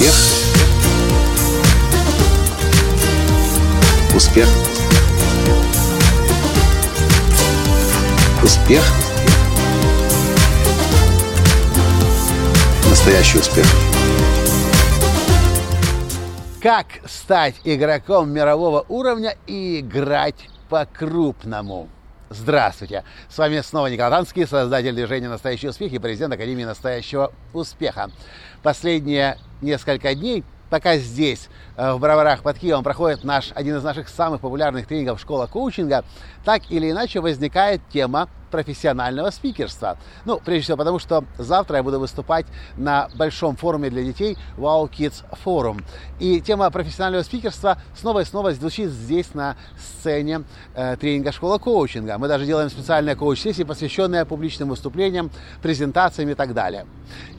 Успех. Успех. Успех. Настоящий успех. Как стать игроком мирового уровня и играть по-крупному? Здравствуйте! С вами снова Николай Танский, создатель движения «Настоящий успех» и президент Академии «Настоящего успеха». Последние несколько дней пока здесь, э, в Броварах под Киевом, проходит наш, один из наших самых популярных тренингов «Школа коучинга», так или иначе возникает тема профессионального спикерства. Ну, прежде всего, потому что завтра я буду выступать на большом форуме для детей Wow Kids Forum. И тема профессионального спикерства снова и снова звучит здесь на сцене э, тренинга «Школа коучинга». Мы даже делаем специальные коуч-сессии, посвященные публичным выступлениям, презентациям и так далее.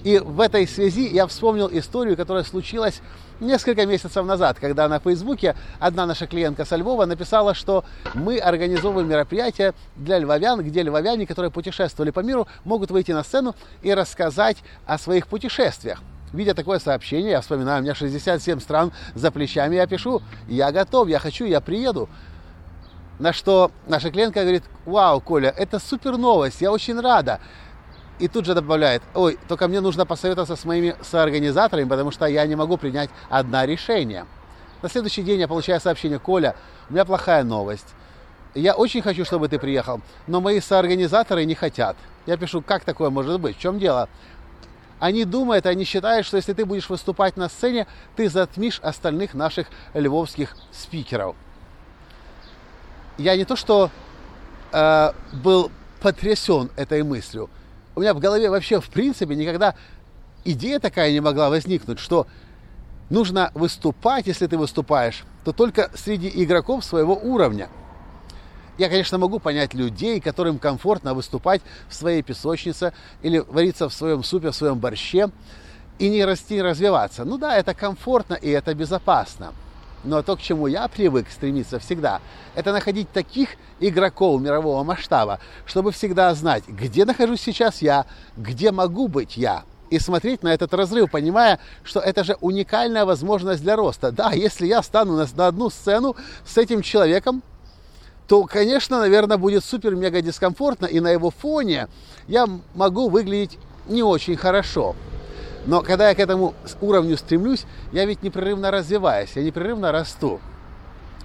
И в этой связи я вспомнил историю, которая случилась несколько месяцев назад, когда на Фейсбуке одна наша клиентка со Львова написала, что мы организовываем мероприятие для львовян, где львовяне, которые путешествовали по миру, могут выйти на сцену и рассказать о своих путешествиях. Видя такое сообщение, я вспоминаю, у меня 67 стран за плечами, я пишу, я готов, я хочу, я приеду. На что наша клиентка говорит, вау, Коля, это супер новость, я очень рада. И тут же добавляет, ой, только мне нужно посоветоваться с моими соорганизаторами, потому что я не могу принять одно решение. На следующий день я получаю сообщение, Коля, у меня плохая новость. Я очень хочу, чтобы ты приехал, но мои соорганизаторы не хотят. Я пишу, как такое может быть? В чем дело? Они думают, они считают, что если ты будешь выступать на сцене, ты затмишь остальных наших львовских спикеров. Я не то что э, был потрясен этой мыслью, у меня в голове вообще в принципе никогда идея такая не могла возникнуть, что нужно выступать, если ты выступаешь, то только среди игроков своего уровня. Я, конечно, могу понять людей, которым комфортно выступать в своей песочнице или вариться в своем супе, в своем борще и не расти, и развиваться. Ну да, это комфортно и это безопасно. Но то, к чему я привык стремиться всегда, это находить таких игроков мирового масштаба, чтобы всегда знать, где нахожусь сейчас я, где могу быть я, и смотреть на этот разрыв, понимая, что это же уникальная возможность для роста. Да, если я стану на, на одну сцену с этим человеком, то, конечно, наверное, будет супер-мега дискомфортно, и на его фоне я могу выглядеть не очень хорошо. Но когда я к этому уровню стремлюсь, я ведь непрерывно развиваюсь, я непрерывно расту.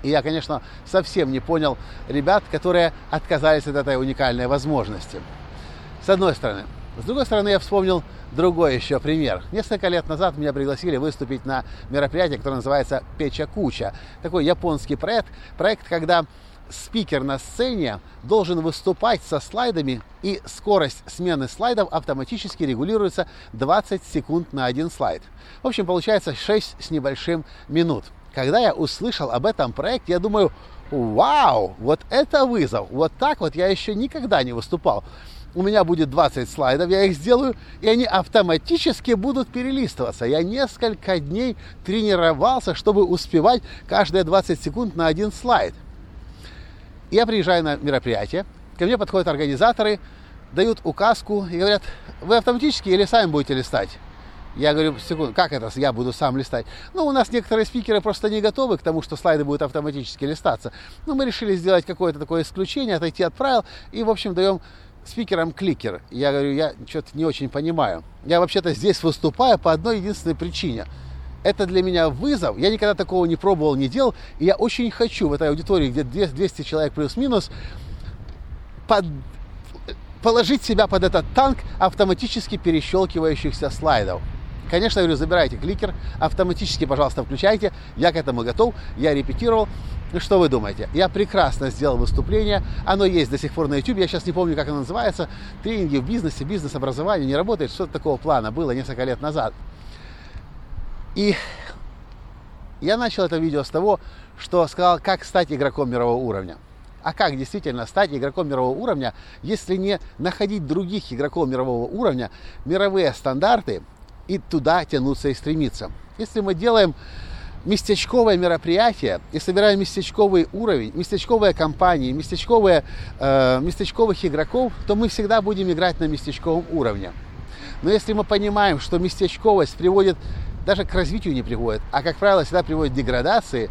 И я, конечно, совсем не понял ребят, которые отказались от этой уникальной возможности. С одной стороны. С другой стороны, я вспомнил другой еще пример. Несколько лет назад меня пригласили выступить на мероприятии, которое называется «Печа Куча». Такой японский проект, проект, когда спикер на сцене должен выступать со слайдами, и скорость смены слайдов автоматически регулируется 20 секунд на один слайд. В общем, получается 6 с небольшим минут. Когда я услышал об этом проекте, я думаю, вау, вот это вызов, вот так вот я еще никогда не выступал. У меня будет 20 слайдов, я их сделаю, и они автоматически будут перелистываться. Я несколько дней тренировался, чтобы успевать каждые 20 секунд на один слайд. Я приезжаю на мероприятие, ко мне подходят организаторы, дают указку и говорят, вы автоматически или сами будете листать? Я говорю, секунду, как это я буду сам листать? Ну, у нас некоторые спикеры просто не готовы к тому, что слайды будут автоматически листаться. Но мы решили сделать какое-то такое исключение, отойти от правил и, в общем, даем спикерам кликер. Я говорю, я что-то не очень понимаю. Я вообще-то здесь выступаю по одной единственной причине – это для меня вызов. Я никогда такого не пробовал, не делал. И я очень хочу в этой аудитории, где 200 человек плюс-минус, под, положить себя под этот танк автоматически перещелкивающихся слайдов. Конечно, я говорю, забирайте кликер, автоматически, пожалуйста, включайте. Я к этому готов, я репетировал. Что вы думаете? Я прекрасно сделал выступление. Оно есть до сих пор на YouTube. Я сейчас не помню, как оно называется. Тренинги в бизнесе, бизнес-образование не работает. Что-то такого плана было несколько лет назад. И я начал это видео с того, что сказал, как стать игроком мирового уровня. А как действительно стать игроком мирового уровня, если не находить других игроков мирового уровня, мировые стандарты и туда тянуться и стремиться. Если мы делаем местечковое мероприятие и собираем местечковый уровень, местечковые компании, местечковые, э, местечковых игроков, то мы всегда будем играть на местечковом уровне. Но если мы понимаем, что местечковость приводит даже к развитию не приводит, а, как правило, всегда приводит к деградации,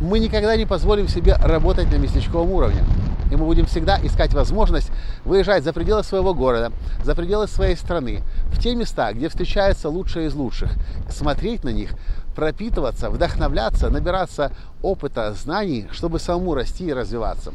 мы никогда не позволим себе работать на местечковом уровне. И мы будем всегда искать возможность выезжать за пределы своего города, за пределы своей страны, в те места, где встречаются лучшие из лучших, смотреть на них, пропитываться, вдохновляться, набираться опыта, знаний, чтобы самому расти и развиваться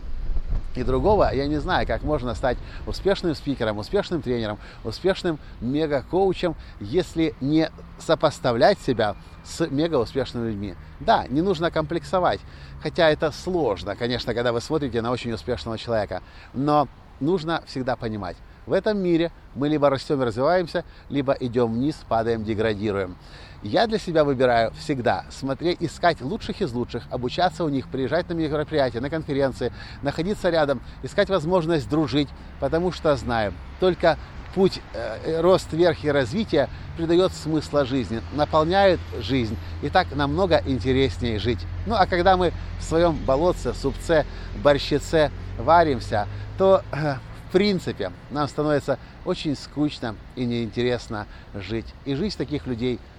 и другого, я не знаю, как можно стать успешным спикером, успешным тренером, успешным мега-коучем, если не сопоставлять себя с мега-успешными людьми. Да, не нужно комплексовать, хотя это сложно, конечно, когда вы смотрите на очень успешного человека, но нужно всегда понимать, в этом мире мы либо растем и развиваемся, либо идем вниз, падаем, деградируем. Я для себя выбираю всегда смотреть, искать лучших из лучших, обучаться у них, приезжать на мероприятия, на конференции, находиться рядом, искать возможность дружить, потому что знаю, только путь э, рост вверх и развития придает смысла жизни, наполняет жизнь, и так намного интереснее жить. Ну а когда мы в своем болотце, супце, борщице варимся, то э, в принципе нам становится очень скучно и неинтересно жить. И жизнь таких людей –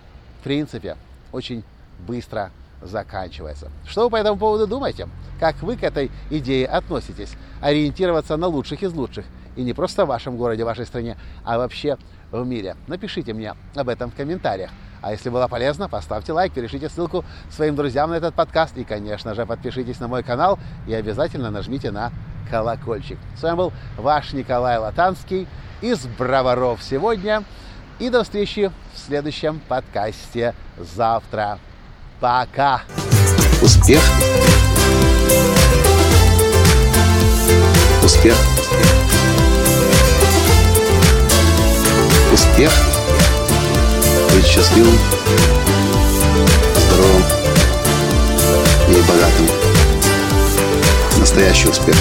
в принципе, очень быстро заканчивается. Что вы по этому поводу думаете? Как вы к этой идее относитесь? Ориентироваться на лучших из лучших. И не просто в вашем городе, в вашей стране, а вообще в мире. Напишите мне об этом в комментариях. А если было полезно, поставьте лайк, перешлите ссылку своим друзьям на этот подкаст. И, конечно же, подпишитесь на мой канал и обязательно нажмите на колокольчик. С вами был ваш Николай Латанский из Броваров сегодня. И до встречи в следующем подкасте завтра. Пока! Успех! Успех! Успех! Быть счастливым, здоровым и богатым. Настоящий успех!